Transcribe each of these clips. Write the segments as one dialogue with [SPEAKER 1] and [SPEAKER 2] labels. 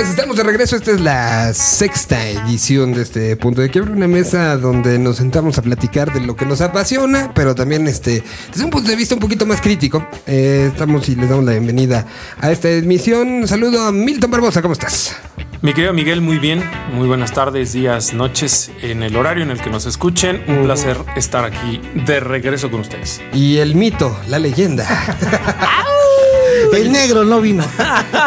[SPEAKER 1] Pues estamos de regreso, esta es la sexta edición de este punto de quiebre, una mesa donde nos sentamos a platicar de lo que nos apasiona, pero también este, desde un punto de vista un poquito más crítico. Eh, estamos y les damos la bienvenida a esta emisión. Saludo a Milton Barbosa, ¿cómo estás?
[SPEAKER 2] Mi querido Miguel, muy bien. Muy buenas tardes, días, noches, en el horario en el que nos escuchen. Un placer estar aquí de regreso con ustedes.
[SPEAKER 1] Y el mito, la leyenda.
[SPEAKER 3] El negro no vino.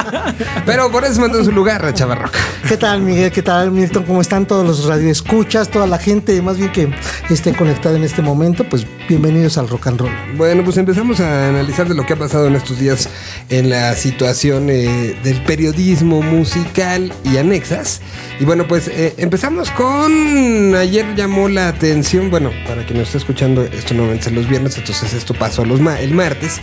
[SPEAKER 1] Pero por eso mandó en su lugar, Chavarroca.
[SPEAKER 3] ¿Qué tal, Miguel? ¿Qué tal, Milton? ¿Cómo están todos los radioescuchas? Toda la gente, más bien que esté conectada en este momento, pues bienvenidos al rock and roll.
[SPEAKER 1] Bueno, pues empezamos a analizar de lo que ha pasado en estos días en la situación eh, del periodismo musical y anexas. Y bueno, pues eh, empezamos con. Ayer llamó la atención, bueno, para quien nos esté escuchando, esto no es los viernes, entonces esto pasó los ma el martes.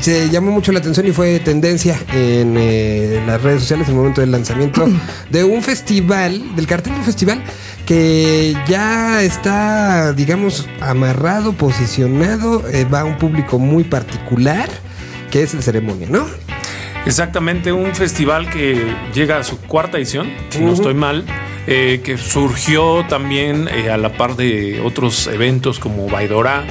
[SPEAKER 1] Se llamó mucho la atención y fue tendencia en eh, las redes sociales en el momento del lanzamiento de un festival, del cartel del festival, que ya está, digamos, amarrado, posicionado, eh, va a un público muy particular, que es el ceremonia, ¿no?
[SPEAKER 2] Exactamente, un festival que llega a su cuarta edición, si no estoy mal. eh, que surgió también eh, a la par de otros eventos como Baidora,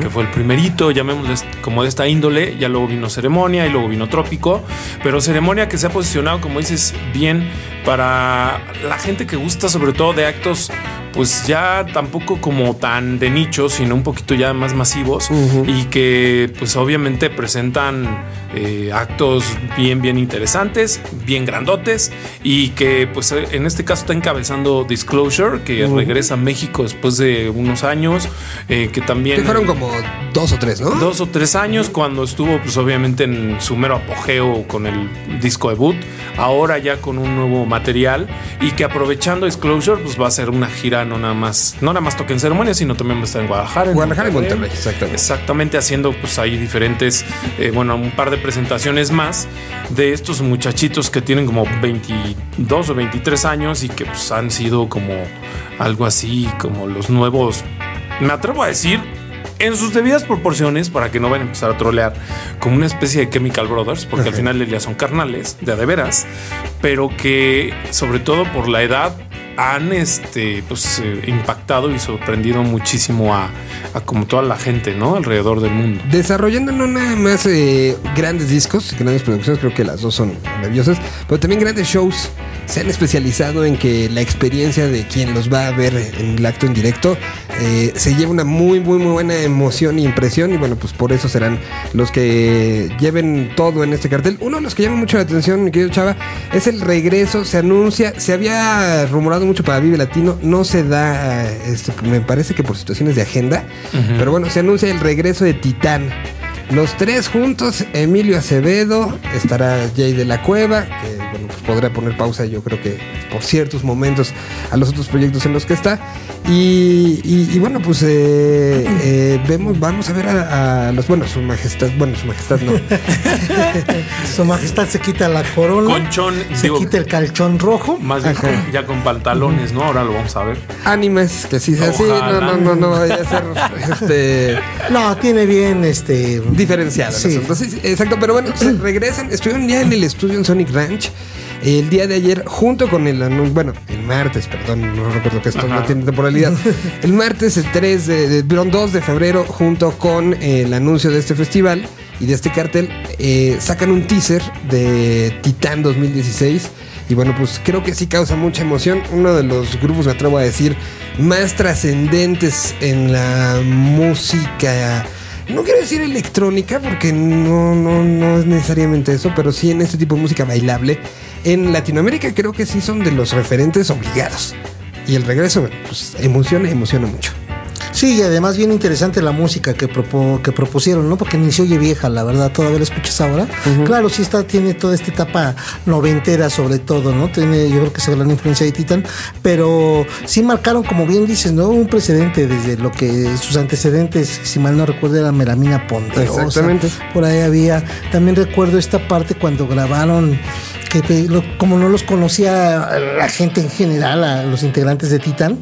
[SPEAKER 2] que fue el primerito, llamémosle como de esta índole, ya luego vino Ceremonia y luego vino Trópico, pero Ceremonia que se ha posicionado, como dices, bien para la gente que gusta sobre todo de actos pues ya tampoco como tan de nicho, sino un poquito ya más masivos y que pues obviamente presentan eh, actos bien, bien interesantes, bien grandotes y que pues en este caso está encabezando Disclosure, que regresa a México después de unos años, eh, que también...
[SPEAKER 1] Que fueron como dos o tres, ¿no?
[SPEAKER 2] Dos o tres años cuando estuvo pues obviamente en su mero apogeo con el disco debut, ahora ya con un nuevo material y que aprovechando Disclosure pues va a ser una gira no nada más, no nada más toque en ceremonia, sino también va a estar en Guadalajara. en
[SPEAKER 1] Guadalajara y Monterrey, exactamente.
[SPEAKER 2] Exactamente, haciendo pues ahí diferentes, eh, bueno, un par de presentaciones más de estos muchachitos que tienen como 22 o 23 años y que pues han sido como algo así, como los nuevos, me atrevo a decir, en sus debidas proporciones, para que no vayan a empezar a trolear, como una especie de Chemical Brothers, porque al final día son carnales, de a de veras, pero que sobre todo por la edad han este, pues, eh, impactado y sorprendido muchísimo a, como toda la gente, ¿no? Alrededor del mundo.
[SPEAKER 1] Desarrollando no nada más eh, grandes discos, grandes producciones, creo que las dos son maravillosas, pero también grandes shows. Se han especializado en que la experiencia de quien los va a ver en el acto en directo eh, se lleva una muy, muy, muy buena emoción e impresión. Y bueno, pues por eso serán los que lleven todo en este cartel. Uno de los que llama mucho la atención, mi querido Chava, es el regreso. Se anuncia, se había rumorado mucho para Vive Latino, no se da, eh, este, me parece que por situaciones de agenda, pero bueno, se anuncia el regreso de Titán. Los tres juntos, Emilio Acevedo, estará Jay de la Cueva, que bueno, pues podrá poner pausa yo creo que por ciertos momentos a los otros proyectos en los que está. Y, y- y bueno, pues eh, eh, vemos, vamos a ver a, a los, bueno, su majestad, bueno, su majestad no.
[SPEAKER 3] Su majestad se quita la corona.
[SPEAKER 2] Conchón,
[SPEAKER 3] se
[SPEAKER 2] digo-
[SPEAKER 3] quita el calchón rojo.
[SPEAKER 2] Más bien con- ya con pantalones, ¿no? Ahora lo vamos a ver.
[SPEAKER 1] Ánimas, que sí sea así, no, no, no, no vaya a ser este
[SPEAKER 3] No, tiene bien este.
[SPEAKER 1] Diferenciado.
[SPEAKER 3] Sí.
[SPEAKER 1] exacto, pero bueno, se regresan, estuvieron ya en el estudio en Sonic Ranch. El día de ayer, junto con el anuncio, bueno, el martes, perdón, no recuerdo que esto no tiene temporalidad. El martes, el 3 de, de- perdón, 2 de febrero, junto con el anuncio de este festival y de este cartel, eh, sacan un teaser de Titán 2016. Y bueno, pues creo que sí causa mucha emoción. Uno de los grupos, me atrevo a decir, más trascendentes en la música. No quiero decir electrónica porque no, no, no es necesariamente eso, pero sí en este tipo de música bailable. En Latinoamérica creo que sí son de los referentes obligados. Y el regreso, pues emociona, emociona mucho.
[SPEAKER 3] Sí, y además bien interesante la música que, propo- que propusieron, ¿no? Porque ni se oye vieja, la verdad, todavía la escuchas ahora. Claro, sí está, tiene toda esta etapa noventera sobre todo, ¿no? Tiene, yo creo que esa gran influencia de Titan, pero sí marcaron, como bien dices, ¿no? Un precedente desde lo que sus antecedentes, si mal no recuerdo, era Melamina Ponderosa.
[SPEAKER 1] Exactamente.
[SPEAKER 3] Por ahí había, también recuerdo esta parte cuando grabaron que como no los conocía la gente en general, a los integrantes de Titan,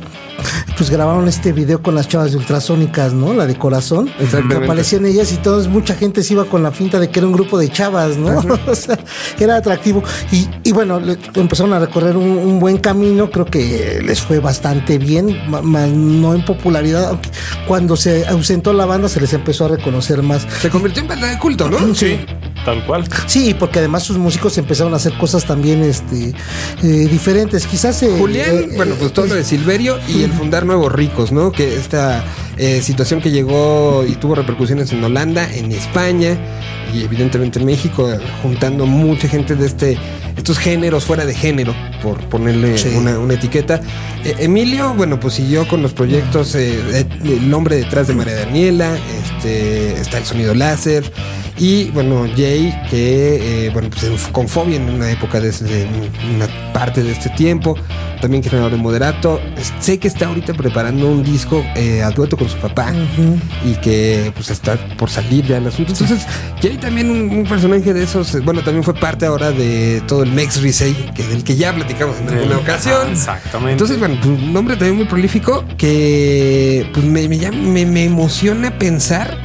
[SPEAKER 3] pues grabaron este video con las chavas de ultrasónicas, ¿no? La de corazón. Que aparecían ellas y todos, mucha gente se iba con la finta de que era un grupo de chavas, ¿no? o sea, era atractivo. Y, y bueno, le- empezaron a recorrer un, un buen camino, creo que les fue bastante bien, ma- no en popularidad. aunque Cuando se ausentó la banda se les empezó a reconocer más.
[SPEAKER 1] Se convirtió en banda de culto, ¿no?
[SPEAKER 2] Sí, tal cual.
[SPEAKER 3] Sí, porque además sus músicos empezaron a hacer cosas también este, eh, diferentes. Quizás. eh,
[SPEAKER 1] Julián,
[SPEAKER 3] eh,
[SPEAKER 1] bueno, pues todo lo de Silverio y el fundar Nuevos Ricos, ¿no? Que esta eh, situación que llegó y tuvo repercusiones en Holanda, en España y evidentemente en México, eh, juntando mucha gente de este estos géneros fuera de género, por ponerle
[SPEAKER 3] Sí.
[SPEAKER 1] una, una etiqueta. Eh, Emilio, bueno, pues siguió con los proyectos eh, El hombre detrás de María Daniela, este, está el sonido láser. Y bueno, Jay, que eh, bueno, pues con Fobia en una época de, ese- de una parte de este tiempo, también generador de moderato. Sé que está ahorita preparando un disco eh, a dueto con su papá y que pues está por salir ya el asunto. Entonces, Jay también un, un personaje de esos, eh, bueno, también fue parte ahora de todo el Mex Risey, que del que ya platicamos en alguna ocasión.
[SPEAKER 2] Exactamente.
[SPEAKER 1] Entonces, bueno, pues, un hombre también muy prolífico que pues, me, me, llama- me- me emociona pensar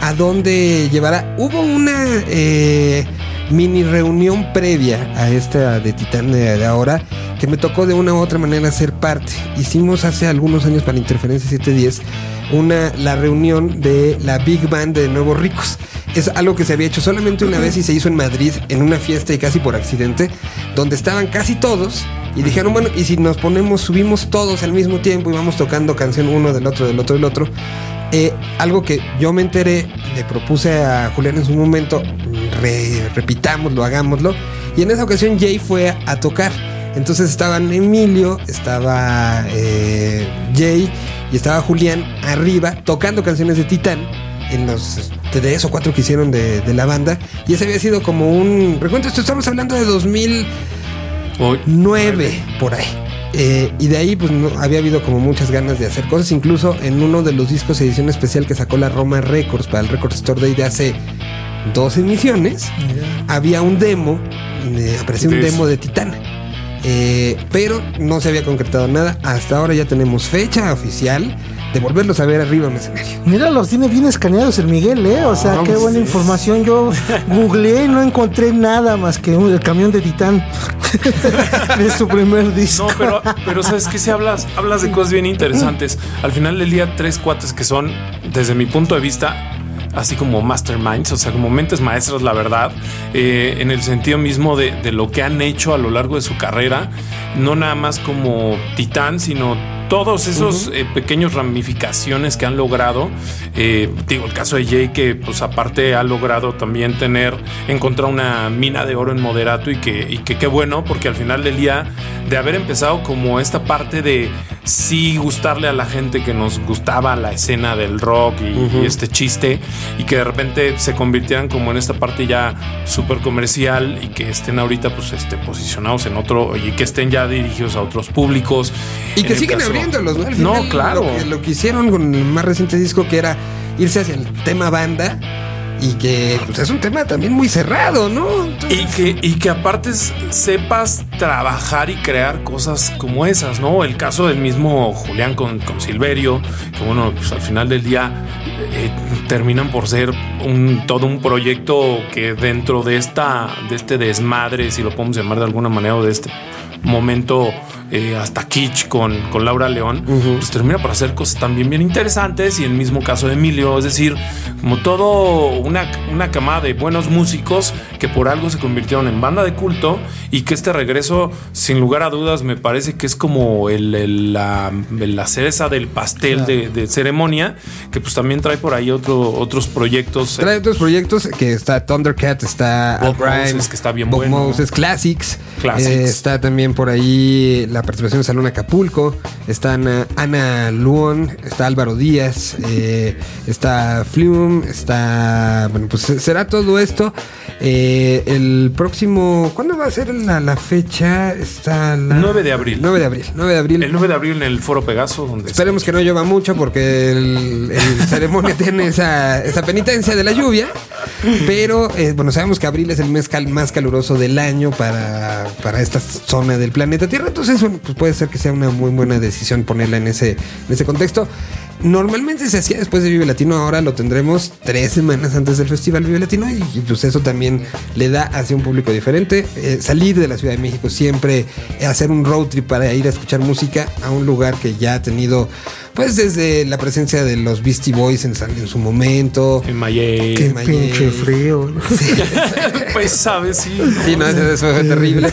[SPEAKER 1] a dónde llevará. Hubo una eh, mini reunión previa a esta de Titán de, ahora que me tocó de una u otra manera ser parte. Hicimos hace algunos años para Interferencia 710 una, la reunión de la Big Band de Nuevos Ricos. Es algo que se había hecho solamente una vez y se hizo en Madrid en una fiesta y casi por accidente, donde estaban casi todos y dijeron, bueno, y si nos ponemos, subimos todos al mismo tiempo y vamos tocando canción uno del otro, del otro, del otro. Eh, algo que yo me enteré, le propuse a Julián en su momento, re- repitámoslo, hagámoslo. Y en esa ocasión Jay fue a, a tocar. Entonces estaban Emilio, estaba eh, Jay y estaba Julián arriba tocando canciones de Titán en los tres o cuatro que hicieron de, de la banda. Y ese había sido como un recuento. Esto estamos hablando de 2000.
[SPEAKER 2] Hoy-
[SPEAKER 1] 9 por ahí. Eh, y de ahí pues no, había habido como muchas ganas de hacer cosas. Incluso en uno de los discos edición especial que sacó la Roma Records para el Record Store Day de hace dos emisiones, había un demo, eh, apareció un
[SPEAKER 2] De
[SPEAKER 1] demo de Titán. Eh, pero no se había concretado nada. Hasta ahora ya tenemos fecha oficial de volverlos a ver arriba en escenario.
[SPEAKER 3] Mira, los tiene bien escaneados el Miguel, ¿eh? O sea,
[SPEAKER 1] Ah,
[SPEAKER 3] qué buena
[SPEAKER 1] sí.
[SPEAKER 3] información. Yo googleé y no encontré nada más que un- el camión de Titán de su primer disco.
[SPEAKER 2] No, pero, pero sabes que si hablas, hablas de cosas bien interesantes. Al final del día, tres cuates que son, desde mi punto de vista, así como masterminds, o sea, como mentes maestras, la verdad, eh, en el sentido mismo de, de lo que han hecho a lo largo de su carrera, no nada más como titán, sino todos esos eh, pequeños ramificaciones que han logrado. Eh, digo, el caso de Jay, que pues aparte ha logrado también tener, encontrar una mina de oro en moderato y que, y que qué bueno, porque al final del día, de haber empezado como esta parte de sí gustarle a la gente que nos gustaba la escena del rock y, y este chiste, y que de repente se convirtieran como en esta parte ya súper comercial y que estén ahorita pues este, posicionados en otro, y que estén ya dirigidos a otros públicos.
[SPEAKER 1] Y que siguen ¿no? Al
[SPEAKER 2] No, claro.
[SPEAKER 1] Lo que, lo que hicieron con el más reciente disco, que era irse hacia el tema banda, y que pues, es un tema también muy cerrado, ¿no? Entonces,
[SPEAKER 2] Y que, y que aparte sepas trabajar y crear cosas como esas, ¿no? El caso del mismo Julián con, con Silverio, que bueno, pues al final del día eh, terminan por ser un, todo un proyecto que dentro de esta, de este desmadre, si lo podemos llamar de alguna manera, o de este momento eh, hasta kitsch con, con Laura León, pues termina por hacer cosas también bien interesantes y el mismo caso de Emilio, es decir, como todo una, una camada de buenos músicos que por algo se convirtieron en banda de culto y que este regreso, sin lugar a dudas, me parece que es como el, el- la, la cereza del pastel de, de ceremonia, que pues también trae por ahí otro, otros proyectos.
[SPEAKER 1] Trae otros proyectos que está Thundercat, está
[SPEAKER 2] Bob Moses, que está bien
[SPEAKER 1] Bob
[SPEAKER 2] bueno.
[SPEAKER 1] Moses, Classics.
[SPEAKER 2] Classics.
[SPEAKER 1] eh, está también por ahí la participación de Salón Acapulco. Están eh, Ana Luon, está Álvaro Díaz, eh, está Flume, está. Bueno, pues será todo esto. Eh, el próximo. ¿Cuándo va a ser la, la fecha? Está la.
[SPEAKER 2] 9 de abril.
[SPEAKER 1] 9 de abril. 9 de abril.
[SPEAKER 2] El 9 de abril en el Foro Pegaso, donde
[SPEAKER 1] Esperemos que no llueva mucho porque el, el ceremonia tiene esa, esa penitencia de la lluvia. Pero eh, bueno, sabemos que abril es el mes cal- más caluroso del año para, para esta zona del planeta Tierra. Entonces, pues puede ser que sea una muy buena decisión ponerla en ese, en ese contexto. Normalmente se hacía después de Vive Latino, ahora lo tendremos tres semanas antes del Festival Vive Latino y, y, pues eso también le da hacia un público diferente. Eh, salir de la Ciudad de México siempre, eh, hacer un road trip para ir a escuchar música a un lugar que ya ha tenido, pues desde la presencia de los Beastie Boys en, san- en su momento.
[SPEAKER 2] en Mayey.
[SPEAKER 1] Que-
[SPEAKER 3] Pinche frío. ¿no?
[SPEAKER 2] pues sabes, sí.
[SPEAKER 1] Sí, no, eso, eso fue terrible.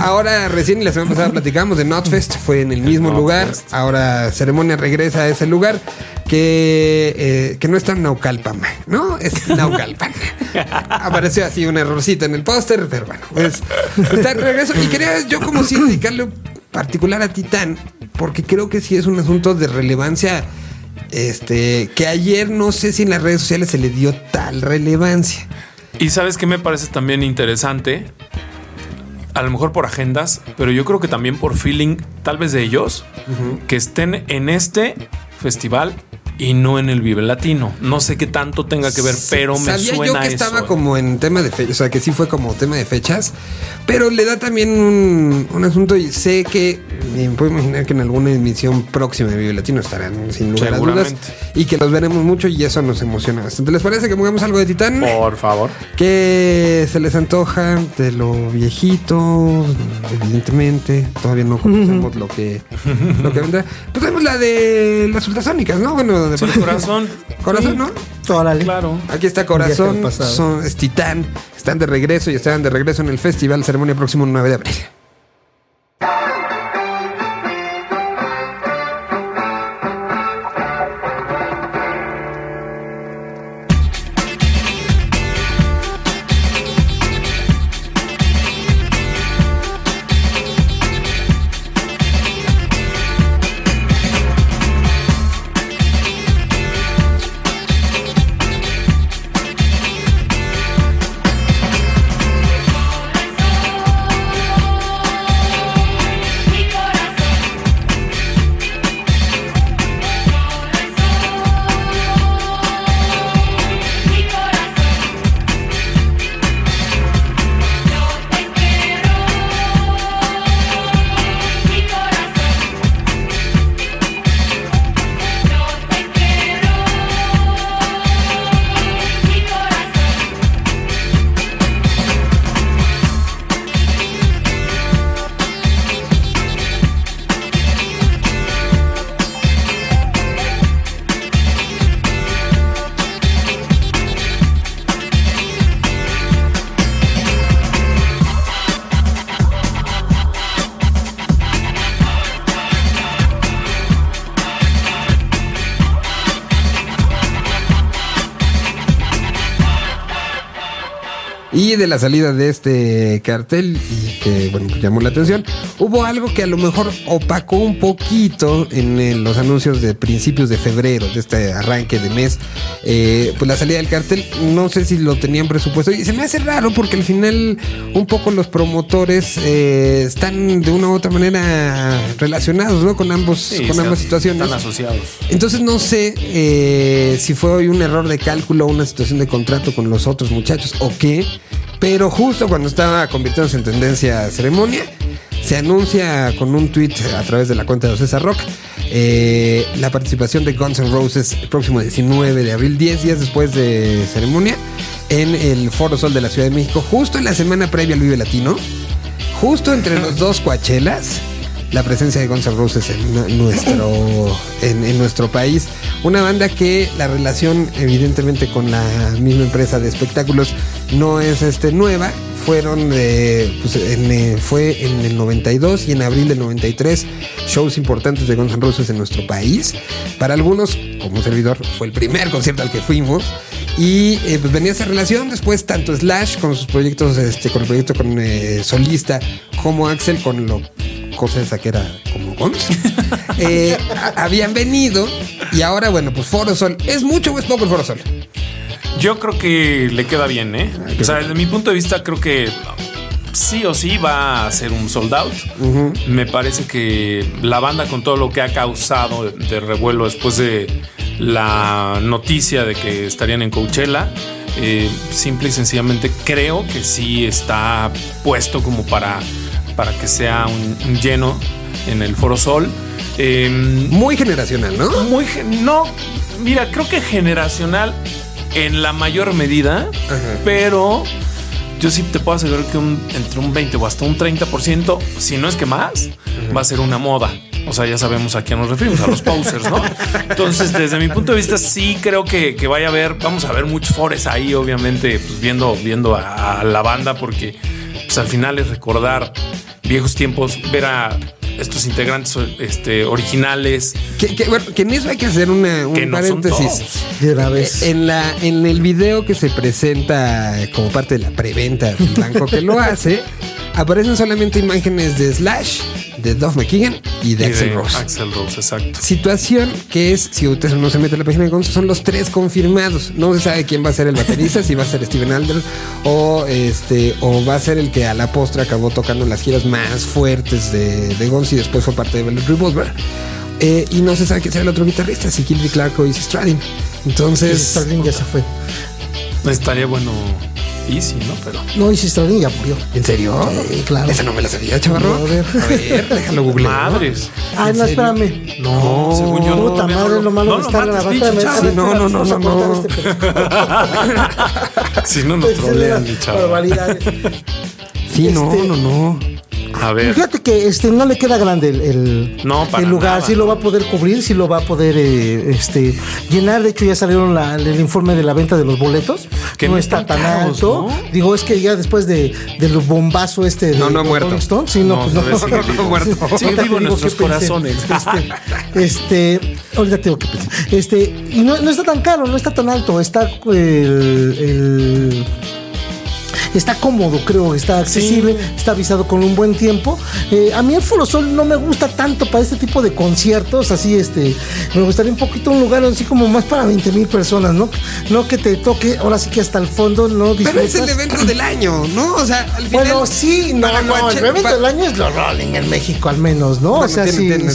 [SPEAKER 1] Ahora, recién la semana pasada platicamos de Notfest, fue en el mismo lugar. Ahora, Ceremonia regresa a ese lugar que, eh, que no está en Naucalpan, ¿no? Es Naucalpan. Apareció así un errorcito en el póster, pero bueno, pues está de regreso. Y quería yo, como si dedicarle particular a Titán, porque creo que sí es un asunto de relevancia. Este, que ayer no sé si en las redes sociales se le dio tal relevancia.
[SPEAKER 2] Y sabes que me parece también interesante, a lo mejor por agendas, pero yo creo que también por feeling, tal vez de ellos, que estén en este festival y no en el Vive Latino. No sé qué tanto tenga que ver, pero me
[SPEAKER 1] Sabía
[SPEAKER 2] suena
[SPEAKER 1] yo que
[SPEAKER 2] eso.
[SPEAKER 1] estaba como en tema de fechas, o sea, que sí fue como tema de fechas, pero le da también un, un asunto y sé que me puedo imaginar que en alguna emisión próxima de Vive Latino estarán sin lugar a dudas y que los veremos mucho y eso nos emociona bastante. ¿Les parece que pongamos algo de Titán?
[SPEAKER 2] Por favor.
[SPEAKER 1] que se les antoja de lo viejito, evidentemente, todavía no conocemos lo que lo que vendrá. Pues tenemos la de las ultrasónicas, ¿no? Bueno, de
[SPEAKER 2] Sí, corazón.
[SPEAKER 1] Corazón,
[SPEAKER 2] Sí,
[SPEAKER 1] ¿no?
[SPEAKER 3] Órale.
[SPEAKER 2] Claro.
[SPEAKER 1] Aquí está Corazón, son, es Titán, están de regreso y estarán de regreso en el festival ceremonia próximo 9 de abril. De la salida de este cartel, y que bueno, llamó la atención, hubo algo que a lo mejor opacó un poquito en los anuncios de principios de febrero, de este arranque de mes. Eh, pues la salida del cartel, no sé si lo tenían presupuesto. Y se me hace raro porque al final, un poco los promotores eh, están de una u otra manera relacionados, ¿no? Con ambos,
[SPEAKER 2] Sí,
[SPEAKER 1] con ambas situaciones.
[SPEAKER 2] Están asociados.
[SPEAKER 1] Entonces no sé eh, si fue hoy un error de cálculo o una situación de contrato con los otros muchachos o qué, pero justo cuando estaba convirtiéndose en tendencia ceremonia, se anuncia con un tweet a través de la cuenta de César Rock eh, la participación de Guns N' Roses el próximo 19 de abril, 10 días después de ceremonia, en el Foro Sol de la Ciudad de México, justo en la semana previa al Vive Latino, justo entre los dos Coachelas la presencia de Guns N' Roses en nu- nuestro, en, nuestro país. Una banda que la relación, evidentemente, con la misma empresa de espectáculos no es este, nueva. Fueron, pues, en, eh, fue en el 92 y en abril del 93 shows importantes de Guns N' Roses en nuestro país. Para algunos, como servidor, fue el primer concierto al que fuimos. Y eh, pues venía esa relación. Después, tanto Slash con sus proyectos, este, con el proyecto con eh, solista, como Axel con lo cosa esa que era como Guns, eh, habían venido y ahora, bueno, pues Foro Sol. ¿Es mucho o es poco el Foro Sol?
[SPEAKER 2] Yo creo que le queda bien, ¿eh? O sea, desde mi punto de vista, creo que sí o sí va a ser un sold out. Me parece que la banda, con todo lo que ha causado de, de revuelo después de la noticia de que estarían en Coachella, eh, simple y sencillamente creo que sí está puesto como para, para que sea un, un lleno en el Foro Sol. Em,
[SPEAKER 1] Muy generacional, ¿no?
[SPEAKER 2] muy no mira creo que generacional en la mayor medida pero yo sí te puedo asegurar que un, entre un 20 o hasta un 30% si no es que más va a ser una moda o sea, ya sabemos a quién nos referimos, a los posers, ¿no? Entonces, desde mi punto de vista, sí creo que, que vaya a haber, vamos a ver muchos fores ahí, obviamente, pues viendo, viendo a, a la banda, porque pues al final es recordar viejos tiempos, ver a estos integrantes este, originales,
[SPEAKER 1] Que, que, bueno, que en eso hay que hacer una, un
[SPEAKER 2] que no
[SPEAKER 1] paréntesis.
[SPEAKER 2] todos.
[SPEAKER 3] De una vez.
[SPEAKER 1] Eh, En, la, en el video que se presenta como parte de la preventa del banco que lo hace, aparecen solamente imágenes de Slash, de Duff McKagan y de
[SPEAKER 2] Y
[SPEAKER 1] Axel
[SPEAKER 2] de
[SPEAKER 1] Rose.
[SPEAKER 2] Axl Rose, exacto.
[SPEAKER 1] Situación que es, si usted no se mete a la página de Guns, son los tres confirmados. No se sabe quién va a ser el baterista, si va a ser Steven Adler o este o va a ser el que a la postre acabó tocando las giras más fuertes de, de Guns y después fue parte de Velvet Revolver. Eh, y no se sabe quién será el otro guitarrista, si Kilby Clark o Izzy Stradlin. Entonces,
[SPEAKER 3] Stradlin ya se fue.
[SPEAKER 2] Estaría bueno Easy, ¿no? Pero
[SPEAKER 3] No, y si Stradlin ya murió.
[SPEAKER 1] ¿en serio?
[SPEAKER 3] Sí, claro.
[SPEAKER 1] Esa no me la sabía, chavarro.
[SPEAKER 3] No, a ver.
[SPEAKER 1] A ver, déjalo google.
[SPEAKER 2] madres.
[SPEAKER 3] Ah, no, espérame.
[SPEAKER 2] No, según yo no.
[SPEAKER 3] Puta
[SPEAKER 2] no
[SPEAKER 3] madre,
[SPEAKER 2] lo-
[SPEAKER 3] lo malo
[SPEAKER 2] lo
[SPEAKER 3] estar en la banca de mesa.
[SPEAKER 1] no, no, no, no, no.
[SPEAKER 3] este.
[SPEAKER 2] Si no nos trolean, mi chavo.
[SPEAKER 3] Barbaridades.
[SPEAKER 1] Sí, no, no, no.
[SPEAKER 2] A ver.
[SPEAKER 3] Fíjate que este no le queda grande el, el,
[SPEAKER 2] No, para
[SPEAKER 3] el lugar,
[SPEAKER 2] nada.
[SPEAKER 3] sí lo va a poder cubrir, sí lo va a poder eh, este llenar. De hecho, ya salieron la- el informe de la venta de los boletos.
[SPEAKER 2] Que
[SPEAKER 3] no
[SPEAKER 2] no
[SPEAKER 3] está tan
[SPEAKER 2] caros,
[SPEAKER 3] alto.
[SPEAKER 2] ¿no?
[SPEAKER 3] Digo, es que ya después de, del bombazo este de
[SPEAKER 1] No, no muerto.
[SPEAKER 3] Stone, sí, no,
[SPEAKER 2] No,
[SPEAKER 3] pues no,
[SPEAKER 2] todavía sigue
[SPEAKER 3] no,
[SPEAKER 2] vivo.
[SPEAKER 3] no,
[SPEAKER 1] muerto.
[SPEAKER 2] Sigue
[SPEAKER 3] ahorita
[SPEAKER 2] vivo en
[SPEAKER 3] digo
[SPEAKER 2] nuestros corazones.
[SPEAKER 3] Este, este, ahorita tengo que pensar. Este, y no, no está tan caro, no está tan alto, está el- el Está cómodo, creo, está accesible, está avisado con un buen tiempo. Eh, a mí el Foro Sol no me gusta tanto para este tipo de conciertos, así este, me gustaría un poquito un lugar así como más para 20 mil personas, ¿no? No que te toque, ahora sí que hasta el fondo no
[SPEAKER 1] Pero es el
[SPEAKER 3] disfrutas.
[SPEAKER 1] evento del año, ¿no? O sea, al final.
[SPEAKER 3] Bueno, sí, no, no, el evento del año es los Rolling en México al menos, ¿no?
[SPEAKER 1] Bueno,
[SPEAKER 3] o sea,
[SPEAKER 1] tiene-
[SPEAKER 3] sí,
[SPEAKER 1] tiene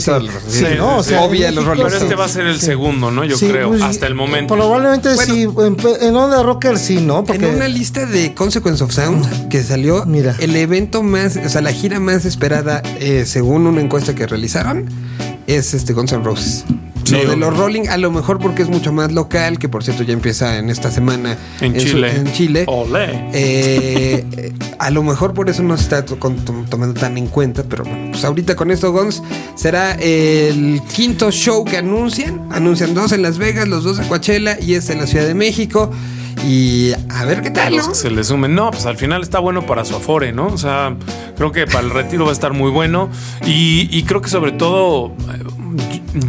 [SPEAKER 3] sí, ¿no? O sea,
[SPEAKER 1] obvia los Rolling
[SPEAKER 2] Pero este va a ser el
[SPEAKER 3] Sí.
[SPEAKER 2] segundo, ¿no? Yo
[SPEAKER 3] Sí,
[SPEAKER 2] creo,
[SPEAKER 3] pues,
[SPEAKER 2] hasta el momento.
[SPEAKER 3] Probablemente
[SPEAKER 1] Bueno.
[SPEAKER 3] sí, en, en onda rocker sí, ¿no? Porque
[SPEAKER 1] En una lista de Consequence of Sound que salió,
[SPEAKER 3] Mira.
[SPEAKER 1] el evento más, o sea, la gira más esperada, eh, según una encuesta que realizaron, es este Guns N' Roses.
[SPEAKER 2] Sí,
[SPEAKER 1] lo de los Rolling, a lo mejor porque es mucho más local, que por cierto ya empieza en esta semana
[SPEAKER 2] En Chile.
[SPEAKER 1] en Chile.
[SPEAKER 2] Olé.
[SPEAKER 1] Eh, a lo mejor por eso no se está to- tomando tan en cuenta, pero bueno, pues ahorita con esto Guns será el quinto show que anuncian. Anuncian dos en Las Vegas, los dos en Coachella y este en la Ciudad de México. Y a ver qué tal,
[SPEAKER 2] los
[SPEAKER 1] ¿no?
[SPEAKER 2] que se le sumen. No, pues al final está bueno para su afore, ¿no? O sea, creo que para el retiro va a estar muy bueno. Y, y creo que sobre todo,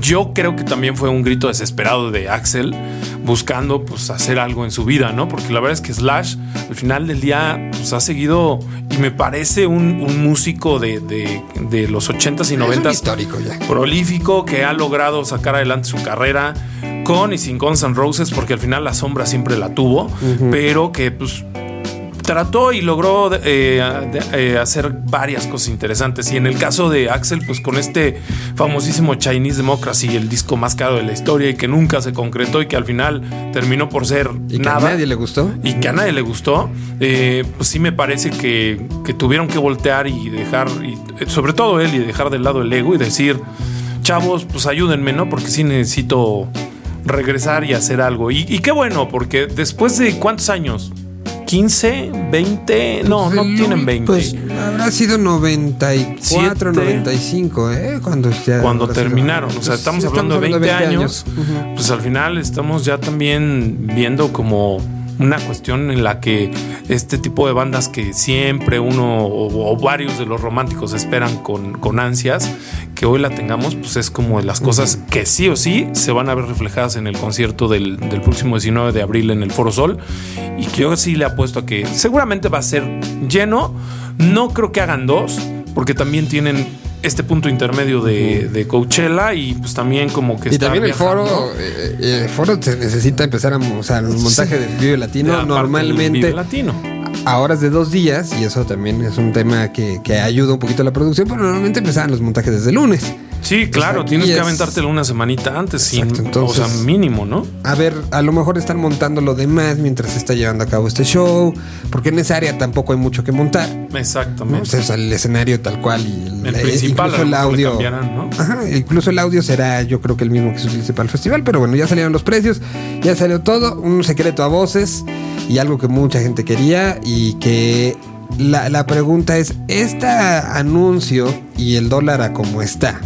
[SPEAKER 2] yo creo que también fue un grito desesperado de Axel buscando pues hacer algo en su vida, ¿no? Porque la verdad es que Slash al final del día pues ha seguido y me parece un, un músico de, de- de los 80s y
[SPEAKER 1] Es un
[SPEAKER 2] 90s
[SPEAKER 1] histórico ya.
[SPEAKER 2] prolífico que ha logrado sacar adelante su carrera con y sin Guns N' Roses porque al final la sombra siempre la tuvo, pero que pues trató y logró eh, de- eh, hacer varias cosas interesantes y en el caso de Axel pues con este famosísimo Chinese Democracy el disco más caro de la historia y que nunca se concretó y que al final terminó por ser
[SPEAKER 1] Y que
[SPEAKER 2] nada
[SPEAKER 1] a nadie le gustó.
[SPEAKER 2] y que a nadie le gustó, eh, pues sí me parece que, que tuvieron que voltear y dejar, y, sobre todo él, y dejar de lado el ego y decir, chavos, pues ayúdenme, ¿no? Porque sí necesito regresar y hacer algo. Y, y qué bueno, porque después de cuántos años? 15, 20, no, no
[SPEAKER 1] Pues,
[SPEAKER 2] tienen 20.
[SPEAKER 3] pues,
[SPEAKER 1] Habrá sido 94,
[SPEAKER 2] Siete.
[SPEAKER 1] 95, ¿eh? Cuando, ya
[SPEAKER 2] cuando
[SPEAKER 1] habrá sido-
[SPEAKER 2] terminaron. O sea,
[SPEAKER 1] Pues,
[SPEAKER 2] estamos
[SPEAKER 1] sí,
[SPEAKER 2] hablando de 20, años.
[SPEAKER 1] Ujú.
[SPEAKER 2] Pues al final estamos ya también viendo como una cuestión en la que este tipo de bandas que siempre uno o, o varios de los románticos esperan con, con ansias, que hoy la tengamos, pues es como de las cosas que sí o sí se van a ver reflejadas en el concierto del, del próximo 19 de abril en el Foro Sol. Y que yo sí le apuesto a que seguramente va a ser lleno. No creo que hagan dos, porque también tienen este punto intermedio de, de Coachella y pues también como que
[SPEAKER 1] Y
[SPEAKER 2] estar
[SPEAKER 1] también el
[SPEAKER 2] viajando.
[SPEAKER 1] foro, eh, eh, el foro se necesita empezar a, o sea, el montaje del Vive Latino
[SPEAKER 2] del
[SPEAKER 1] normalmente
[SPEAKER 2] Vive Latino.
[SPEAKER 1] a horas de dos días y eso también es un tema que, que ayuda un poquito a la producción, pero normalmente empezaban los montajes desde el lunes.
[SPEAKER 2] Sí, claro, tienes que aventártelo una semanita antes, sin,
[SPEAKER 1] Exacto, entonces-
[SPEAKER 2] o sea, mínimo, ¿no?
[SPEAKER 1] A ver, a lo mejor están montando lo demás mientras se está llevando a cabo este show, porque en esa área tampoco hay mucho que montar. ¿no?
[SPEAKER 2] Exactamente.
[SPEAKER 1] O sea, el escenario tal cual y el,
[SPEAKER 2] El principal,
[SPEAKER 1] incluso el audio.
[SPEAKER 2] ¿no?
[SPEAKER 1] Ajá, incluso el audio será, yo creo que el mismo que se utilice para el festival, pero bueno, ya salieron los precios, ya salió todo, un secreto a voces y algo que mucha gente quería y que la, la pregunta es, ¿este anuncio y el dólar a cómo está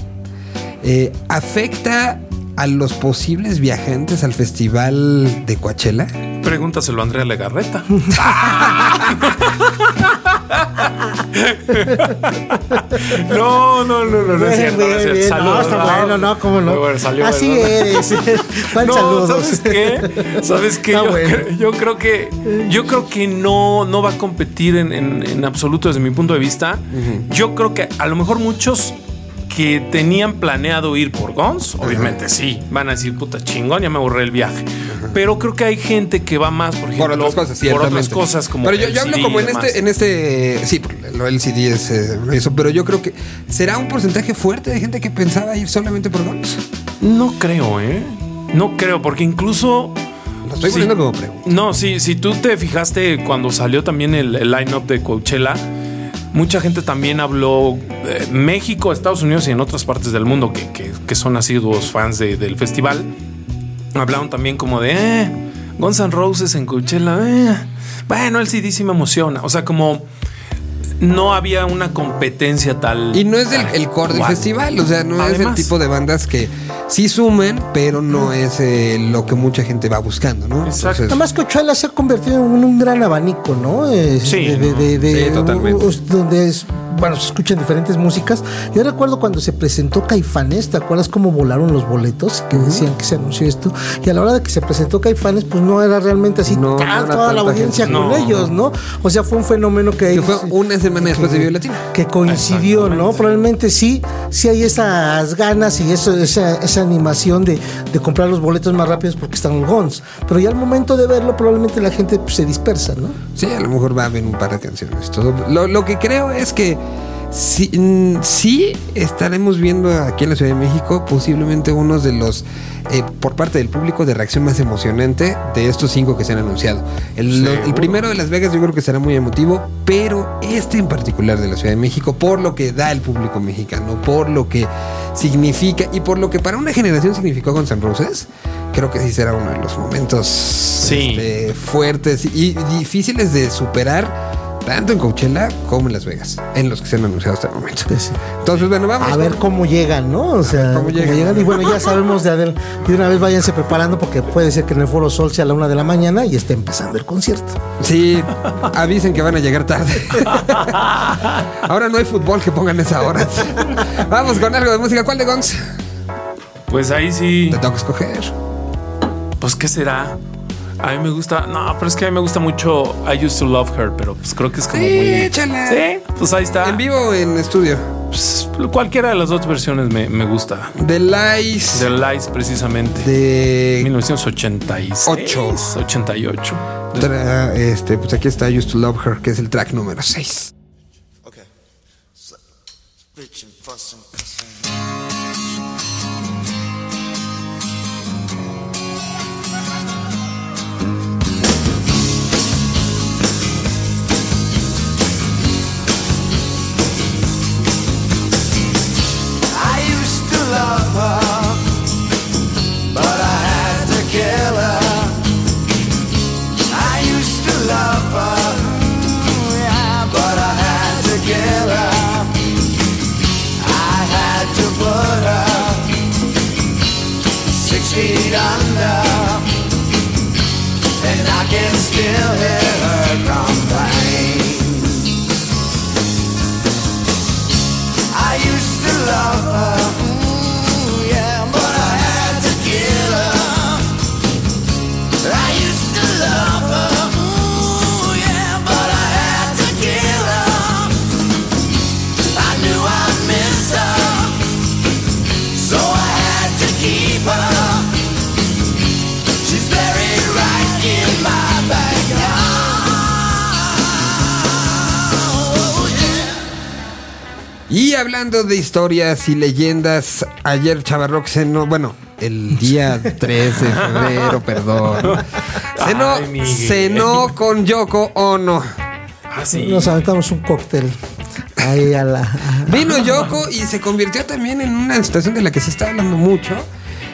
[SPEAKER 1] eh, afecta a los posibles viajantes al festival de Coachella?
[SPEAKER 2] Pregúntaselo a Andrea Legarreta. no, no, no, no, no es cierto, no es cierto.
[SPEAKER 3] bien,
[SPEAKER 2] Saludos,
[SPEAKER 3] no, está bueno, no, cómo no.
[SPEAKER 2] Muy bueno, salió
[SPEAKER 3] Así
[SPEAKER 2] bueno.
[SPEAKER 3] eres. ¿Cuál
[SPEAKER 2] No,
[SPEAKER 3] saludos?
[SPEAKER 2] ¿sabes qué? ¿Sabes qué? Yo,
[SPEAKER 3] bueno.
[SPEAKER 2] cre- yo creo que yo creo que no, no va a competir en, en- en absoluto desde mi punto de vista. Yo creo que a lo mejor muchos que tenían planeado ir por Guns, obviamente sí, van a decir puta chingón, ya me aburré el viaje. Pero creo que hay gente que va más, por ejemplo,
[SPEAKER 1] Por otras cosas,
[SPEAKER 2] por otras cosas como
[SPEAKER 1] Pero yo, hablo como en este, en este. Sí, lo LCD es eh, eso, pero yo creo que será un porcentaje fuerte de gente que pensaba ir solamente por Guns.
[SPEAKER 2] No creo, ¿eh? No creo, porque incluso
[SPEAKER 1] Lo estoy
[SPEAKER 2] Sí.
[SPEAKER 1] poniendo como pregunta.
[SPEAKER 2] No, sí, si tú te fijaste cuando salió también el, el line-up de Coachella, mucha gente también habló eh, México, Estados Unidos y en otras partes del mundo que, que- son asiduos fans de- del festival. Hablaron también como de eh, Guns N' Roses en Coachella. eh, bueno, el CD sí me emociona. O sea, como no había una competencia tal.
[SPEAKER 1] Y no es el, el core del festival, o sea, no es el tipo de bandas que sí suman, pero no es eh, lo que mucha gente va buscando, ¿no?
[SPEAKER 2] Exacto.
[SPEAKER 3] Además, Coachella se ha convertido en un gran abanico, ¿no? Es
[SPEAKER 2] Sí,
[SPEAKER 3] de- de- de- de-
[SPEAKER 1] Sí, totalmente.
[SPEAKER 3] donde es, bueno, se escuchan diferentes músicas. Yo recuerdo cuando se presentó Caifanes, ¿te acuerdas cómo volaron los boletos? Que decían que se anunció esto. Y a la hora de que se presentó Caifanes, pues no era realmente así
[SPEAKER 1] No,
[SPEAKER 3] tan- toda la audiencia
[SPEAKER 1] gente.
[SPEAKER 3] con
[SPEAKER 2] No,
[SPEAKER 3] ellos, ¿no? O sea, fue un fenómeno que...
[SPEAKER 1] que fue una semana después de Vive Latino.
[SPEAKER 3] que coincidió, ¿no? Probablemente sí, sí hay esas ganas y eso, esa, esa animación de, de comprar los boletos más rápidos porque están los Guns. Pero ya al momento de verlo, probablemente la gente pues, se dispersa, ¿no?
[SPEAKER 1] Sí, a lo mejor va a haber un par de canciones. Todo. Lo, lo que creo es que sí, mm, sí estaremos viendo aquí en la Ciudad de México posiblemente unos de los, eh, por parte del público, de reacción más emocionante de estos cinco que se han anunciado. El, primero de Las Vegas yo creo que será muy emotivo, pero este en particular de la Ciudad de México, por lo que da el público mexicano, por lo que significa y por lo que para una generación significó Guns N' Roses, creo que sí será uno de los momentos
[SPEAKER 2] Sí.
[SPEAKER 1] este, fuertes y difíciles de superar tanto en Coachella como en Las Vegas, en los que se han anunciado hasta el momento.
[SPEAKER 3] Sí.
[SPEAKER 1] Entonces, bueno, vamos.
[SPEAKER 3] A ver
[SPEAKER 1] con-
[SPEAKER 3] cómo llegan, ¿no? O sea,
[SPEAKER 1] cómo
[SPEAKER 3] cómo
[SPEAKER 1] llegan.
[SPEAKER 3] llegan. Y bueno, ya sabemos de, Adel- de una vez váyanse preparando porque puede ser que en el Foro Sol sea a la una de la mañana y esté empezando el concierto.
[SPEAKER 1] Sí, avisen que van a llegar tarde. Ahora no hay fútbol que pongan esa hora. Vamos con algo de música. ¿Cuál de Gongs?
[SPEAKER 2] Pues ahí sí.
[SPEAKER 1] Te tengo que escoger.
[SPEAKER 2] Pues, ¿qué será? A mí me gusta. No, pero es que a mí me gusta mucho I Used to Love Her, pero pues creo que es como
[SPEAKER 1] Sí,
[SPEAKER 2] muy.
[SPEAKER 1] échala.
[SPEAKER 2] Sí, pues ahí está.
[SPEAKER 1] ¿En vivo o en estudio?
[SPEAKER 2] Pues, cualquiera de las dos versiones me, me gusta.
[SPEAKER 1] The Lies
[SPEAKER 2] The Lies, precisamente.
[SPEAKER 1] de
[SPEAKER 2] 1986.
[SPEAKER 1] Ocho.
[SPEAKER 2] 88.
[SPEAKER 1] Tra- este, pues aquí está I Used to Love Her, que es el track número 6.
[SPEAKER 4] Okay. So, feet under, and I can still hear
[SPEAKER 1] Y hablando de historias y leyendas, ayer Chavarrock cenó, bueno, el día 3 de febrero, perdón. Cenó,
[SPEAKER 2] Ay, Miguel.
[SPEAKER 1] cenó con Yoko Ono.
[SPEAKER 2] Ah, sí.
[SPEAKER 3] Nos aventamos un cóctel ahí a la.
[SPEAKER 1] Vino Yoko y se convirtió también en una situación de la que se está hablando mucho.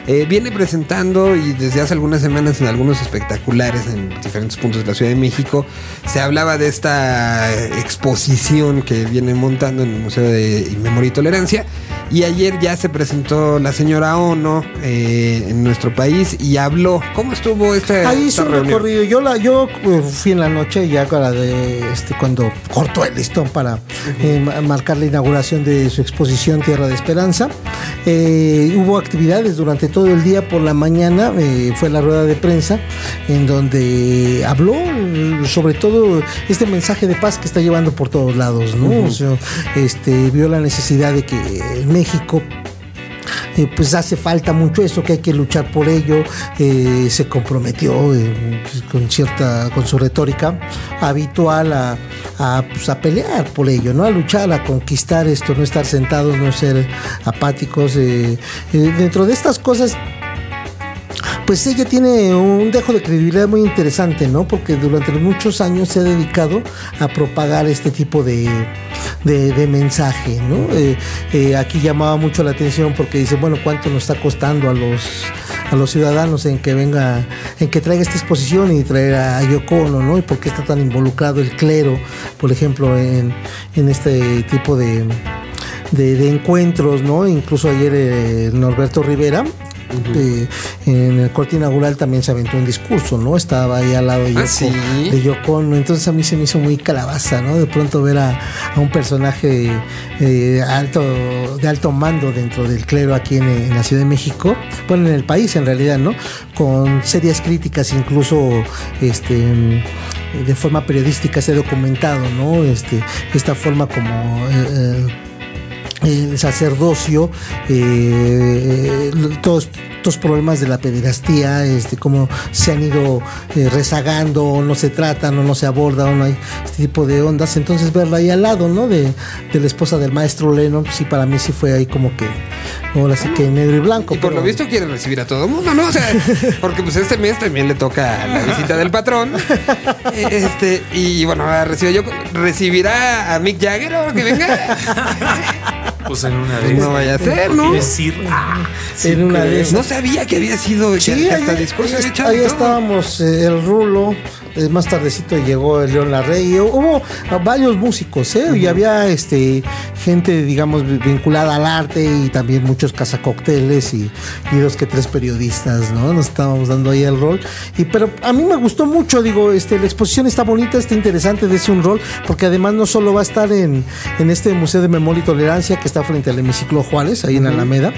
[SPEAKER 1] Eh, viene presentando y desde hace algunas semanas en algunos espectaculares en diferentes puntos de la Ciudad de México se hablaba de esta exposición que viene montando en el Museo de Memoria y Tolerancia y ayer ya se presentó la señora Ono eh, en nuestro país y habló. ¿Cómo estuvo esta,
[SPEAKER 3] Ahí
[SPEAKER 1] esta
[SPEAKER 3] hizo un
[SPEAKER 1] reunión?
[SPEAKER 3] recorrido. Yo la, yo eh, fui en la noche ya para de este cuando cortó el listón para eh, ma- marcar la inauguración de su exposición Tierra de Esperanza. Hubo actividades durante todo el día por la mañana. eh, fue la rueda de prensa en donde habló sobre todo este mensaje de paz que está llevando por todos lados, ¿no? O sea, este vio la necesidad de que México eh, pues hace falta mucho eso, que hay que luchar por ello. Eh, se comprometió eh, pues, con cierta, con su retórica habitual a, pues, a pelear por ello, ¿no? A luchar, a conquistar esto, no estar sentados, no ser apáticos. dentro de estas cosas pues ella tiene un dejo de credibilidad muy interesante, ¿no? Porque durante muchos años se ha dedicado a propagar este tipo de, de, de mensaje, ¿no? Eh, eh, aquí llamaba mucho la atención porque dice, bueno, ¿cuánto nos está costando a los a los ciudadanos en que venga, en que traiga esta exposición y traer a Yoko ¿no? Y por qué está tan involucrado el clero, por ejemplo, en, en este tipo de, de, de encuentros, ¿no? Incluso ayer eh, Norberto Rivera. En el corte inaugural también se aventó un discurso, ¿no? Estaba ahí al lado de
[SPEAKER 1] Ah,
[SPEAKER 3] Yoko,
[SPEAKER 1] ¿sí?
[SPEAKER 3] de Yoko Ono. Entonces a mí se me hizo muy calabaza, ¿no? De pronto ver a, a un personaje eh, alto, de alto mando dentro del clero aquí en, en la Ciudad de México, bueno, en el país en realidad, ¿no? Con serias críticas, incluso este de forma periodística se ha documentado, ¿no? Este, esta forma como eh, eh, el sacerdocio, eh, todos estos problemas de la pederastía, este, cómo se han ido eh, rezagando, o no se tratan, o no se aborda, o no hay este tipo de ondas. Entonces verla ahí al lado, ¿no? De, de la esposa del maestro Leno, sí, para mí sí fue ahí como que, ahora sí que negro y blanco.
[SPEAKER 1] Y por
[SPEAKER 3] pero-
[SPEAKER 1] lo visto quiere recibir a todo el mundo, ¿no? O sea, porque pues este mes también le toca la visita del patrón. Este, y bueno, recibe yo. ¿Recibirá a Mick Jagger ahora que venga?
[SPEAKER 2] Pues en una de
[SPEAKER 1] No vaya a ser, ¿no?
[SPEAKER 2] Ah,
[SPEAKER 3] en una de esas.
[SPEAKER 1] No sabía que había sido
[SPEAKER 3] Sí,
[SPEAKER 1] que hasta
[SPEAKER 3] ahí,
[SPEAKER 1] discurso
[SPEAKER 3] ahí- estábamos, eh, el Rulo, eh, más tardecito llegó el León Larrey, hubo ah, varios músicos, ¿eh? y había este gente, digamos, vi- vinculada al arte y también muchos cazacócteles y, y dos que tres periodistas, ¿no? Nos estábamos dando ahí el rol. Y pero a mí me gustó mucho, digo, este, la exposición está bonita, está interesante de ese un rol, porque además no solo va a estar en, en este Museo de Memoria y Tolerancia que está frente al hemiciclo Juárez, ahí en Alameda,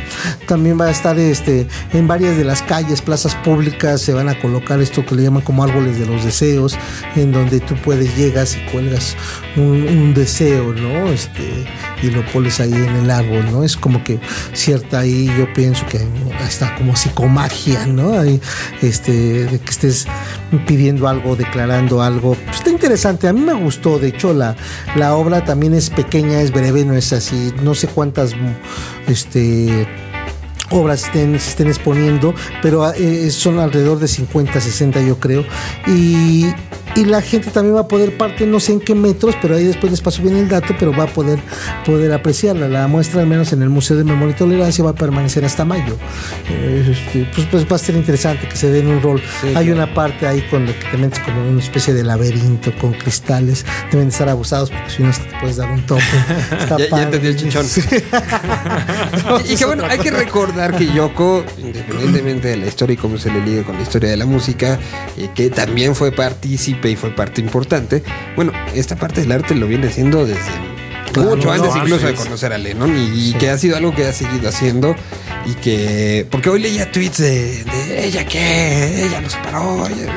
[SPEAKER 3] también va a estar este en varias de las calles, plazas públicas, se van a colocar esto que le llaman como árboles de los deseos, en donde tú puedes, llegas y cuelgas un, un deseo, ¿no? Este, y lo pones ahí en el árbol, ¿no? Es como que cierta ahí, yo pienso que está como psicomagia, ¿no? Ahí, este, de que estés pidiendo algo, declarando algo. Pues está interesante, a mí me gustó, de hecho la, la obra también es pequeña, es breve, no es así, no sé cuántas, este obras estén, se estén exponiendo, pero eh, son alrededor de 50, 60 yo creo. Y, y la gente también va a poder parte, no sé en qué metros, pero ahí después les paso bien el dato, pero va a poder, poder apreciarla. La muestra, al menos en el Museo de Memoria y Tolerancia, va a permanecer hasta mayo. Eh, este, pues, pues va a ser interesante que se den un rol. Hay una parte ahí con la que te metes como una especie de laberinto con cristales. Deben de estar abusados porque si no te puedes dar un tope. Está
[SPEAKER 1] Ya- ya entendí el chichón.
[SPEAKER 3] Sí.
[SPEAKER 1] Y que bueno, hay que recordar que Yoko, independientemente de la historia y cómo se le ligue con la historia de la música, eh, que también fue partícipe y fue parte importante, bueno, esta parte del arte lo viene haciendo desde
[SPEAKER 3] Claro,
[SPEAKER 1] mucho antes
[SPEAKER 2] no,
[SPEAKER 1] incluso de conocer a Lennon y, y que ha sido algo que ha seguido haciendo y que porque hoy leía tweets de, de ella que ella lo separó ella-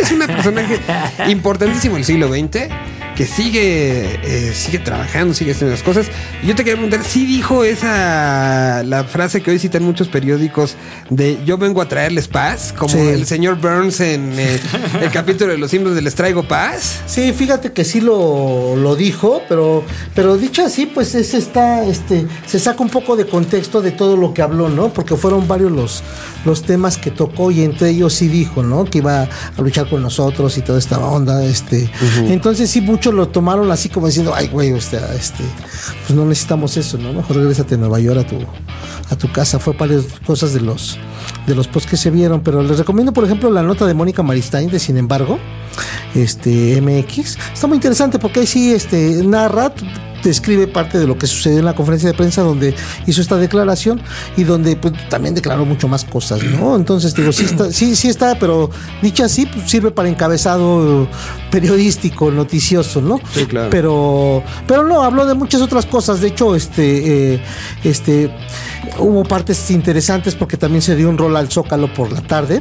[SPEAKER 1] es una personaje importantísimo del siglo XX que sigue, eh, sigue trabajando, sigue haciendo las cosas. Y yo te quería preguntar, si dijo esa, la frase que hoy citan muchos periódicos de yo vengo a traerles paz, como
[SPEAKER 3] Sí.
[SPEAKER 1] el señor Burns en eh, el capítulo de los himnos de les traigo paz?
[SPEAKER 3] Sí, fíjate que sí lo, lo dijo, pero, pero dicho así, pues es está, este, se saca un poco de contexto de todo lo que habló, ¿no? Porque fueron varios los, los temas que tocó y entre ellos sí dijo, ¿no? Que iba a luchar con nosotros y toda esta onda, este. Entonces sí muchos lo tomaron así como diciendo, ay, güey, o sea, este, pues no necesitamos eso, ¿no? Mejor regrésate a Nueva York a tu, a tu casa. Fue varias cosas de los, de los posts que se vieron, pero les recomiendo, por ejemplo, la nota de Mónica Maristain de Sin embargo, este MX. Está muy interesante porque ahí sí este, narra, describe parte de lo que sucedió en la conferencia de prensa donde hizo esta declaración y donde pues, también declaró mucho más cosas, ¿no? Entonces digo, sí está, sí, sí está, pero dicho así, pues, sirve para encabezado periodístico, noticioso, ¿no?
[SPEAKER 1] Sí, claro.
[SPEAKER 3] Pero, pero no, habló de muchas otras cosas. De hecho, este, eh, este, hubo partes interesantes porque también se dio un rol al Zócalo por la tarde.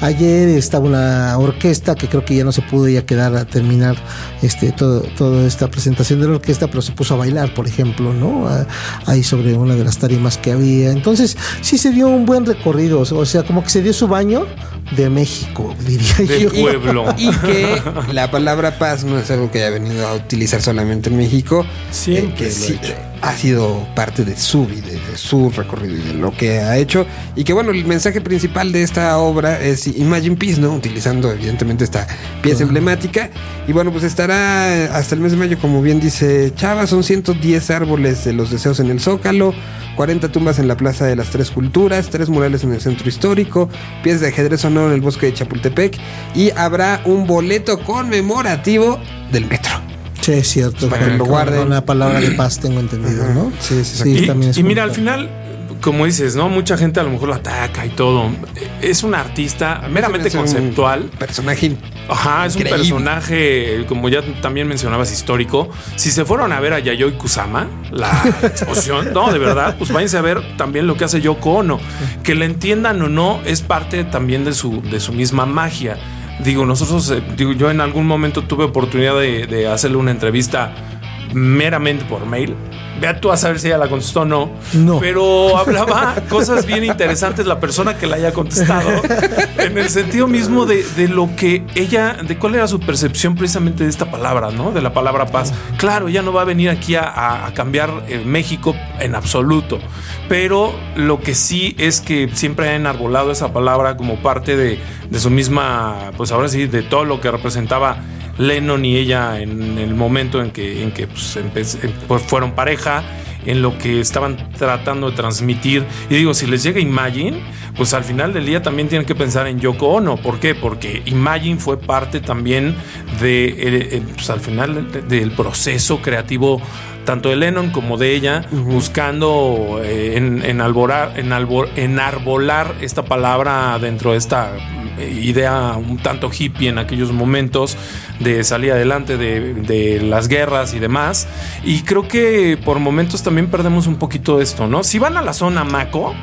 [SPEAKER 3] Ayer estaba una orquesta que creo que ya no se pudo ya quedar a terminar este todo, toda esta presentación de la orquesta, pero se puso a bailar, por ejemplo, ¿no? Ah, Ahí sobre una de las tarimas que había. Entonces, sí se dio un buen recorrido, o sea, como que se dio su baño de México, diría
[SPEAKER 2] De
[SPEAKER 3] yo.
[SPEAKER 2] pueblo.
[SPEAKER 1] Y que la palabra paz no es algo que haya venido a utilizar solamente en México,
[SPEAKER 2] Siempre
[SPEAKER 1] eh, que
[SPEAKER 2] lo ha
[SPEAKER 1] sí,
[SPEAKER 2] hecho.
[SPEAKER 1] Ha sido parte de su vida, de su recorrido y de lo que ha hecho. Y que bueno, el mensaje principal de esta obra es Imagine Peace, ¿no? Utilizando evidentemente esta pieza emblemática. Y bueno, pues estará hasta el mes de mayo, como bien dice Chava, son 110 árboles de los deseos en el Zócalo. 40 tumbas en la Plaza de las Tres Culturas, tres murales en el Centro Histórico, piezas de ajedrez sonoro en el Bosque de Chapultepec y habrá un boleto conmemorativo del metro.
[SPEAKER 3] Sí, es cierto.
[SPEAKER 1] Para que guarden.
[SPEAKER 3] Una palabra de paz, tengo entendido, ¿no?
[SPEAKER 1] Sí, sí, exacto.
[SPEAKER 2] Y,
[SPEAKER 3] también es
[SPEAKER 2] y mira, al final, como dices, ¿no? Mucha gente a lo mejor lo ataca y todo. Es un artista meramente
[SPEAKER 1] un
[SPEAKER 2] conceptual.
[SPEAKER 1] Personaje.
[SPEAKER 2] Ajá, es un personaje, como ya también mencionabas, histórico. Si se fueron a ver a Yayoi Kusama, la exposición, no, de verdad, pues váyanse a ver también lo que hace Yoko Ono. Que le entiendan o no, es parte también de su, de su misma magia. Digo, nosotros, eh, digo, yo en algún momento tuve oportunidad de, de hacerle una entrevista meramente por mail. Vea tú a saber si ella la contestó o no.
[SPEAKER 3] No.
[SPEAKER 2] Pero hablaba cosas bien interesantes la persona que la haya contestado. En el sentido mismo de, de lo que ella, de cuál era su percepción precisamente de esta palabra, ¿no? De la palabra paz. Claro, ella no va a venir aquí a, cambiar eh, México en absoluto. Pero lo que sí es que siempre ha enarbolado esa palabra como parte de, de su misma, pues ahora sí, de todo lo que representaba Lennon y ella en el momento en que, en que pues, em- pues, fueron pareja, en lo que estaban tratando de transmitir. Y digo, si les llega Imagine, pues al final del día también tienen que pensar en Yoko Ono. ¿Por qué? Porque Imagine fue parte también de, eh, eh, pues, al final de- del proceso creativo tanto de Lennon como de ella, buscando eh, en, enalbor- enarbolar esta palabra dentro de esta eh, idea un tanto hippie en aquellos momentos de salir adelante de, de las guerras y demás. Y creo que por momentos también perdemos un poquito esto, ¿no? Si van a la zona Maco,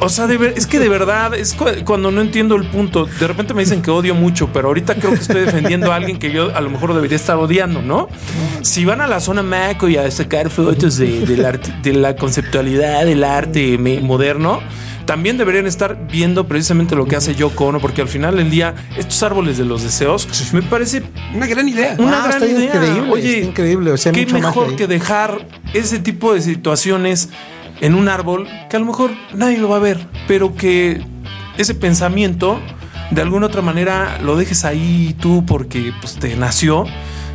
[SPEAKER 2] o sea, de ver- es que de verdad es cu- cuando no entiendo el punto. De repente me dicen que odio mucho, pero ahorita creo que estoy defendiendo a alguien que yo a lo mejor debería estar odiando, ¿no? Si van a la zona Maco y a sacar fotos de, la conceptualidad del arte moderno, también deberían estar viendo precisamente lo que hace Yoko Ono, porque al final del día, estos árboles de los deseos me parece
[SPEAKER 1] Una gran idea.
[SPEAKER 2] una
[SPEAKER 3] Ah,
[SPEAKER 2] gran
[SPEAKER 3] está
[SPEAKER 2] idea.
[SPEAKER 3] increíble,
[SPEAKER 2] Oye,
[SPEAKER 3] está increíble, o sea,
[SPEAKER 2] qué mejor
[SPEAKER 3] ahí.
[SPEAKER 2] que dejar ese tipo de situaciones en un árbol que a lo mejor nadie lo va a ver, pero que ese pensamiento de alguna otra manera lo dejes ahí tú porque pues, te nació.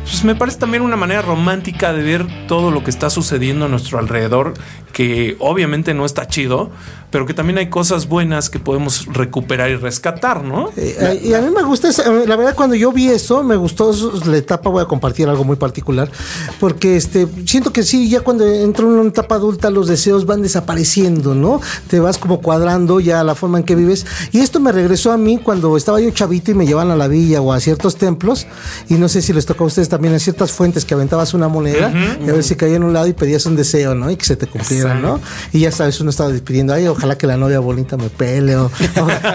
[SPEAKER 2] Pues me parece también una manera romántica de ver todo lo que está sucediendo a nuestro alrededor, que obviamente no está chido, pero que también hay cosas buenas que podemos recuperar y rescatar, ¿no?
[SPEAKER 3] Eh, y a mí me gusta, esa- la verdad, cuando yo vi eso, me gustó la etapa. Voy a compartir algo muy particular, porque este siento que sí, ya cuando entro en una etapa adulta, los deseos van desapareciendo, ¿no? Te vas como cuadrando ya la forma en que vives. Y esto me regresó a mí cuando estaba yo chavito y me llevaban a la villa o a ciertos templos. Y no sé si les tocó a ustedes también en ciertas fuentes que aventabas una moneda y a ver si caía en un lado y pedías un deseo, ¿no? Y que se te cumpliera. ¿no? Y ya sabes, uno estaba despidiendo, ay, ojalá que la novia bonita me pele, o,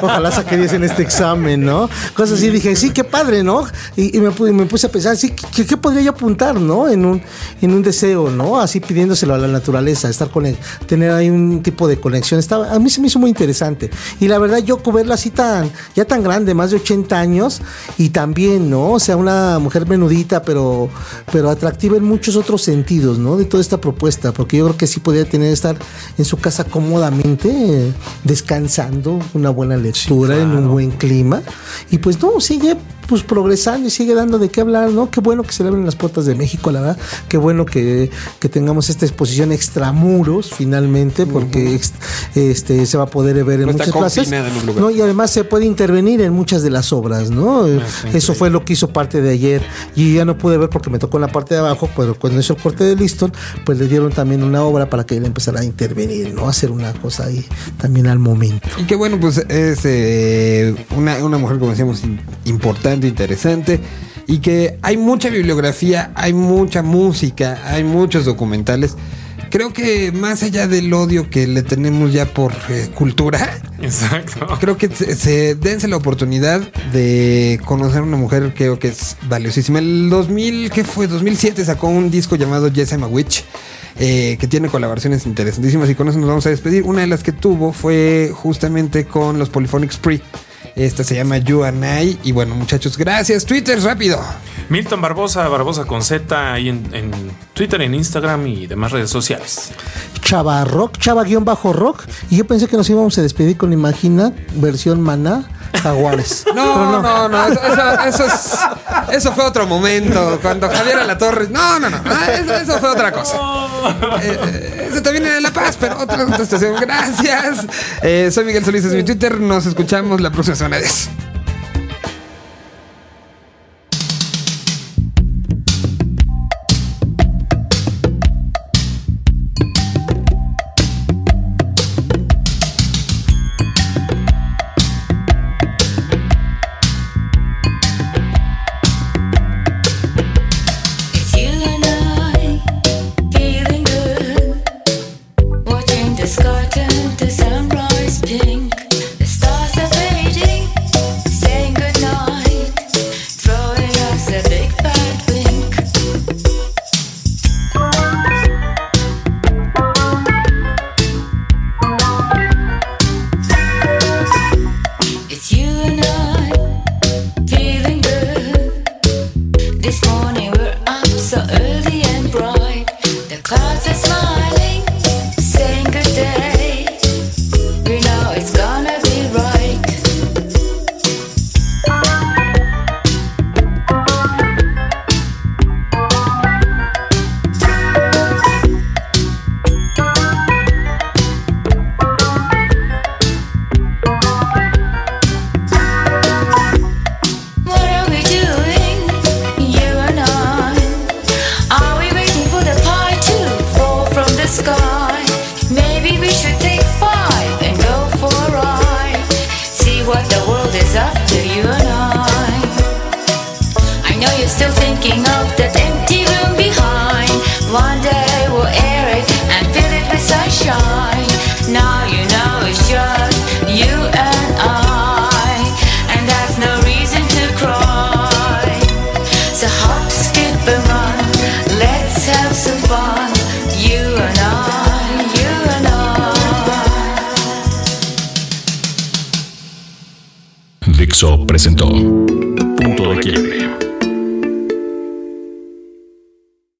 [SPEAKER 3] ojalá saque 10 en este examen, ¿no? Cosas así, dije, sí, qué padre, ¿no? Y, y me, pu- me puse a pensar, sí, ¿qué, podría yo apuntar, ¿no? En un, en un deseo, ¿no? Así pidiéndoselo a la naturaleza, estar con él, tener ahí un tipo de conexión. Estaba, a mí se me hizo muy interesante. Y la verdad, yo verla así tan, ya tan grande, más de 80 años, y también, ¿no? O sea, una mujer menudita, pero, pero atractiva en muchos otros sentidos, ¿no? De toda esta propuesta, porque yo creo que sí podría tener, estar en su casa cómodamente, descansando, una buena lectura, en un buen clima. Y pues no, sigue pues progresando y sigue dando de qué hablar, ¿no? Qué bueno que se le abren las puertas de México, la verdad. Qué bueno que, que tengamos esta exposición extramuros finalmente, porque ex- este se va a poder ver en
[SPEAKER 1] No
[SPEAKER 3] muchas plazas.
[SPEAKER 1] en.
[SPEAKER 3] ¿no? Y además se puede intervenir en muchas de las obras, ¿no? Eso fue lo que hizo parte de ayer. Y ya no pude ver porque me tocó en la parte de abajo, pero cuando hizo el corte de Liston, pues le dieron también una obra para que él empezara a intervenir, ¿no? Hacer una cosa ahí también al momento.
[SPEAKER 1] Y que bueno, pues es eh, una, una mujer, como decíamos, in- interesante. Y que hay mucha bibliografía, hay mucha música, hay muchos documentales. Creo que más allá del odio que le tenemos ya por eh, cultura,
[SPEAKER 2] Exacto.
[SPEAKER 1] creo que se, se- dense la oportunidad de conocer a una mujer creo que es valiosísima. El 2000, ¿qué fue? 2007 sacó un disco llamado Yes I'm a Witch. eh, que tiene colaboraciones interesantísimas y con eso nos vamos a despedir. Una de las que tuvo fue justamente con los Polyphonic Spree. Esta se llama You and I. Y bueno, muchachos, gracias. Twitter, rápido.
[SPEAKER 2] Milton Barbosa, Barbosa con Z, ahí en, en Twitter, en Instagram y demás redes sociales.
[SPEAKER 3] Chava Rock, Chava guion bajo rock. Y yo pensé que nos íbamos a despedir con Imagina, versión Maná, Jaguares.
[SPEAKER 1] No, no, no, eso, eso, eso es, eso fue otro momento. Cuando Javier a la Torre. No, no, no. ah, Eso, eso fue otra cosa. Eh, eh, eso también era La Paz, pero otra contestación. Gracias. Eh, soy Miguel Solís, es mi Twitter. Nos escuchamos la próxima semana. Adiós.